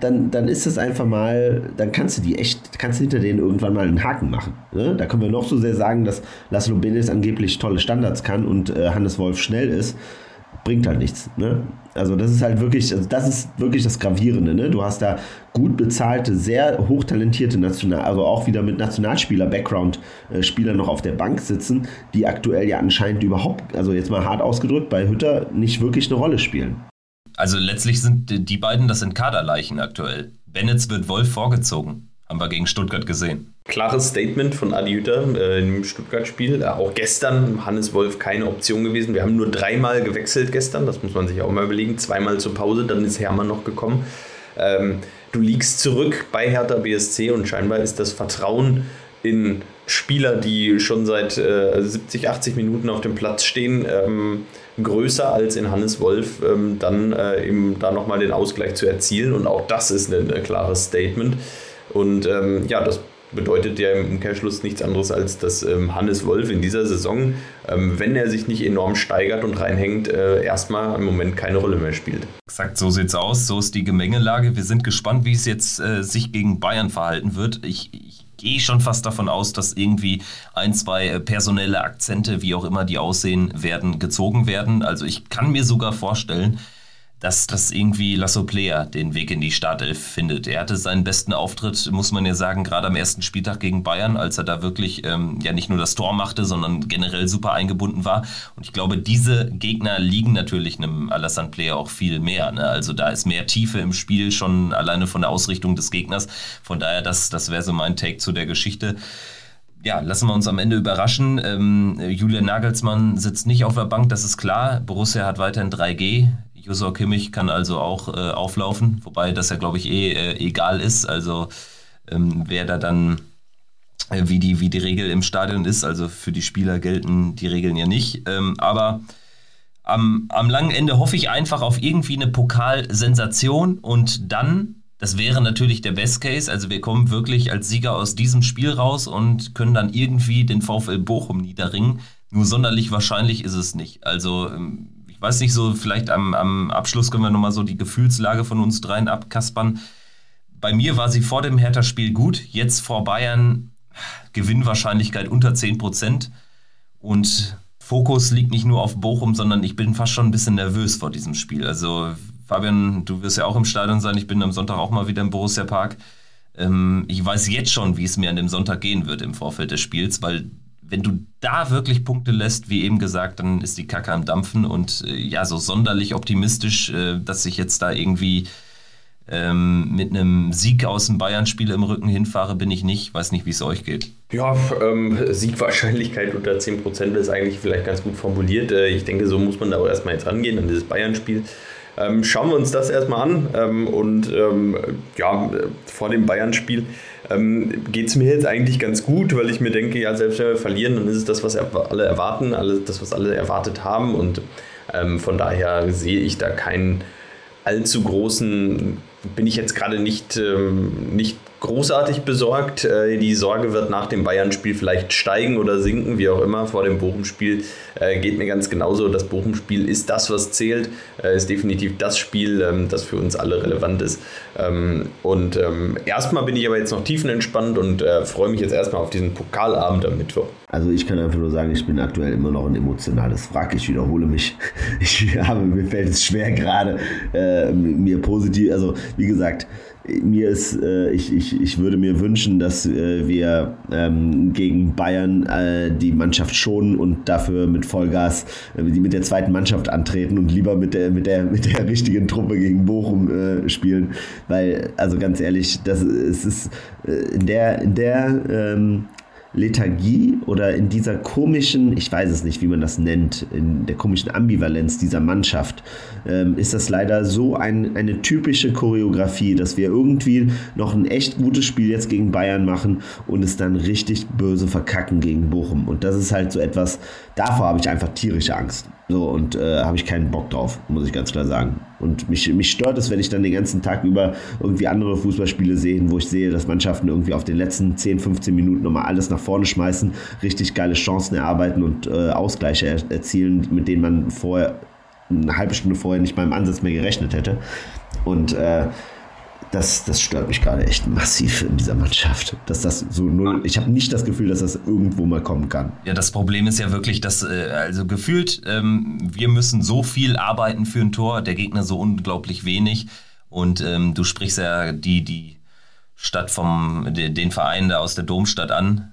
dann, dann ist es einfach mal, dann kannst du die echt, kannst du hinter denen irgendwann mal einen Haken machen. Ne? Da können wir noch so sehr sagen, dass Laszlo Binnis angeblich tolle Standards kann und äh, Hannes Wolf schnell ist bringt halt nichts. Ne? Also das ist halt wirklich, also das ist wirklich das Gravierende. Ne? Du hast da gut bezahlte, sehr hochtalentierte National, also auch wieder mit Nationalspieler-Background-Spieler äh, noch auf der Bank sitzen, die aktuell ja anscheinend überhaupt, also jetzt mal hart ausgedrückt, bei Hütter nicht wirklich eine Rolle spielen. Also letztlich sind die beiden, das sind Kaderleichen aktuell. Bennetz wird Wolf vorgezogen. Haben wir gegen Stuttgart gesehen. Klares Statement von Adi Hütter äh, im Stuttgart-Spiel. Äh, auch gestern Hannes Wolf keine Option gewesen. Wir haben nur dreimal gewechselt gestern, das muss man sich auch mal überlegen. Zweimal zur Pause, dann ist Hermann noch gekommen. Ähm, du liegst zurück bei Hertha BSC und scheinbar ist das Vertrauen in Spieler, die schon seit äh, 70, 80 Minuten auf dem Platz stehen, ähm, größer als in Hannes Wolf, ähm, dann äh, eben da nochmal den Ausgleich zu erzielen. Und auch das ist ein, ein klares Statement. Und ähm, ja, das bedeutet ja im Umkehrschluss nichts anderes als, dass ähm, Hannes Wolf in dieser Saison, ähm, wenn er sich nicht enorm steigert und reinhängt, äh, erstmal im Moment keine Rolle mehr spielt. Exakt, so sieht's aus. So ist die Gemengelage. Wir sind gespannt, wie es jetzt äh, sich gegen Bayern verhalten wird. Ich, ich gehe schon fast davon aus, dass irgendwie ein, zwei äh, personelle Akzente, wie auch immer die aussehen werden, gezogen werden. Also ich kann mir sogar vorstellen, dass das irgendwie Lasso Player den Weg in die Startelf findet. Er hatte seinen besten Auftritt, muss man ja sagen, gerade am ersten Spieltag gegen Bayern, als er da wirklich ähm, ja nicht nur das Tor machte, sondern generell super eingebunden war. Und ich glaube, diese Gegner liegen natürlich einem Alassane Player auch viel mehr. Ne? Also da ist mehr Tiefe im Spiel schon alleine von der Ausrichtung des Gegners. Von daher, das, das wäre so mein Take zu der Geschichte ja, lassen wir uns am Ende überraschen. Ähm, Julian Nagelsmann sitzt nicht auf der Bank, das ist klar. Borussia hat weiterhin 3G. Josua Kimmich kann also auch äh, auflaufen, wobei das ja, glaube ich, eh äh, egal ist. Also ähm, wer da dann, äh, wie, die, wie die Regel im Stadion ist, also für die Spieler gelten die Regeln ja nicht. Ähm, aber am, am langen Ende hoffe ich einfach auf irgendwie eine Pokalsensation und dann, das wäre natürlich der Best Case, also wir kommen wirklich als Sieger aus diesem Spiel raus und können dann irgendwie den VfL Bochum niederringen. Nur sonderlich wahrscheinlich ist es nicht. Also ähm, weiß nicht so, vielleicht am, am Abschluss können wir nochmal so die Gefühlslage von uns dreien abkaspern. Bei mir war sie vor dem Hertha-Spiel gut, jetzt vor Bayern Gewinnwahrscheinlichkeit unter 10 Prozent. Und Fokus liegt nicht nur auf Bochum, sondern ich bin fast schon ein bisschen nervös vor diesem Spiel. Also Fabian, du wirst ja auch im Stadion sein. Ich bin am Sonntag auch mal wieder im Borussia Park. Ähm, ich weiß jetzt schon, wie es mir an dem Sonntag gehen wird im Vorfeld des Spiels, weil wenn du da wirklich Punkte lässt, wie eben gesagt, dann ist die Kacke am Dampfen und äh, ja, so sonderlich optimistisch, äh, dass ich jetzt da irgendwie ähm, mit einem Sieg aus dem Bayern-Spiel im Rücken hinfahre, bin ich nicht. Weiß nicht, wie es euch geht. Ja, ähm, Siegwahrscheinlichkeit unter 10% ist eigentlich vielleicht ganz gut formuliert. Äh, ich denke, so muss man da auch erstmal jetzt rangehen an dieses Bayern-Spiel. Ähm, schauen wir uns das erstmal an. Ähm, und ähm, ja, vor dem Bayern-Spiel ähm, geht es mir jetzt eigentlich ganz gut, weil ich mir denke, ja, selbst wenn wir verlieren, dann ist es das, was alle erwarten, alles, das, was alle erwartet haben. Und ähm, von daher sehe ich da keinen allzu großen, bin ich jetzt gerade nicht, ähm, nicht großartig besorgt. Äh, die Sorge wird nach dem Bayern-Spiel vielleicht steigen oder sinken, wie auch immer. Vor dem Bochum-Spiel äh, geht mir ganz genauso. Das Bochum-Spiel ist das, was zählt. Äh, ist definitiv das Spiel, ähm, das für uns alle relevant ist. Ähm, und ähm, erstmal bin ich aber jetzt noch tiefenentspannt und freue mich jetzt erstmal auf diesen Pokalabend am Mittwoch. Also ich kann einfach nur sagen, ich bin aktuell immer noch ein emotionales Wrack. Ich wiederhole mich. Ich habe, mir fällt es schwer gerade, mir positiv, also wie gesagt, mir ist, äh, ich, ich, ich würde mir wünschen, dass äh, wir ähm, gegen Bayern äh, die Mannschaft schonen und dafür mit Vollgas äh, mit der zweiten Mannschaft antreten und lieber mit der, mit der, mit der richtigen Truppe gegen Bochum äh, spielen. Weil, also ganz ehrlich, das es ist äh, in der, in der ähm, Lethargie oder in dieser komischen, ich weiß es nicht, wie man das nennt, in der komischen Ambivalenz dieser Mannschaft, ähm, ist das leider so ein, eine typische Choreografie, dass wir irgendwie noch ein echt gutes Spiel jetzt gegen Bayern machen und es dann richtig böse verkacken gegen Bochum. Und das ist halt so etwas, davor habe ich einfach tierische Angst. So, und äh, habe ich keinen Bock drauf, muss ich ganz klar sagen. Und mich, mich stört es, wenn ich dann den ganzen Tag über irgendwie andere Fußballspiele sehe, wo ich sehe, dass Mannschaften irgendwie auf den letzten 10, 15 Minuten nochmal alles nach vorne schmeißen, richtig geile Chancen erarbeiten und äh, Ausgleiche er erzielen, mit denen man vorher eine halbe Stunde vorher nicht mal im Ansatz mehr gerechnet hätte. Und äh, das, das stört mich gerade echt massiv in dieser Mannschaft. Dass das so null. Ich habe nicht das Gefühl, dass das irgendwo mal kommen kann. Ja, das Problem ist ja wirklich, dass, äh, also gefühlt, ähm, wir müssen so viel arbeiten für ein Tor, der Gegner so unglaublich wenig. Und ähm, du sprichst ja die, die Stadt vom, den Verein da aus der Domstadt an,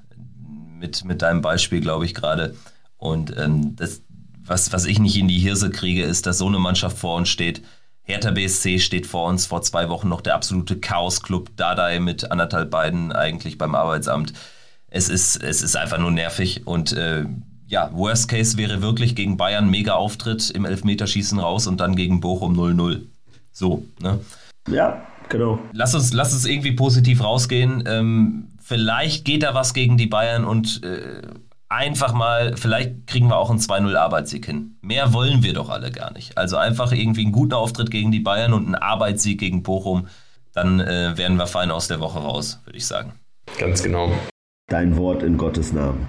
mit, mit deinem Beispiel, glaube ich, gerade. Und ähm, das, was, was ich nicht in die Hirse kriege, ist, dass so eine Mannschaft vor uns steht Hertha BSC steht vor uns, vor zwei Wochen noch der absolute Chaos-Club, Dardai mit anderthalb beiden eigentlich beim Arbeitsamt. Es ist, es ist einfach nur nervig und äh, ja, Worst Case wäre wirklich gegen Bayern mega Auftritt im Elfmeterschießen raus und dann gegen Bochum 0-0. So, ne? Ja, genau. Lass uns, lass uns irgendwie positiv rausgehen. Ähm, vielleicht geht da was gegen die Bayern und äh, einfach mal, vielleicht kriegen wir auch einen 2-0 Arbeitssieg hin. Mehr wollen wir doch alle gar nicht. Also einfach irgendwie einen guten Auftritt gegen die Bayern und einen Arbeitssieg gegen Bochum. Dann äh, werden wir fein aus der Woche raus, würde ich sagen. Ganz genau. Dein Wort in Gottes Namen.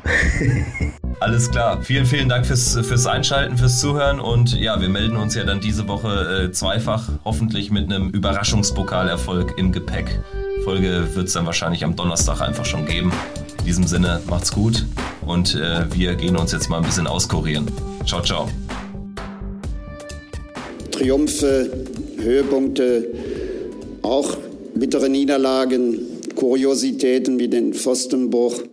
Alles klar. Vielen, vielen Dank fürs, fürs Einschalten, fürs Zuhören und ja, wir melden uns ja dann diese Woche äh, zweifach, hoffentlich mit einem Überraschungspokalerfolg im Gepäck. Folge wird es dann wahrscheinlich am Donnerstag einfach schon geben. In diesem Sinne, macht's gut und äh, wir gehen uns jetzt mal ein bisschen auskurieren. Ciao, ciao. Triumphe, Höhepunkte, auch bittere Niederlagen, Kuriositäten wie den Pfostenbruch.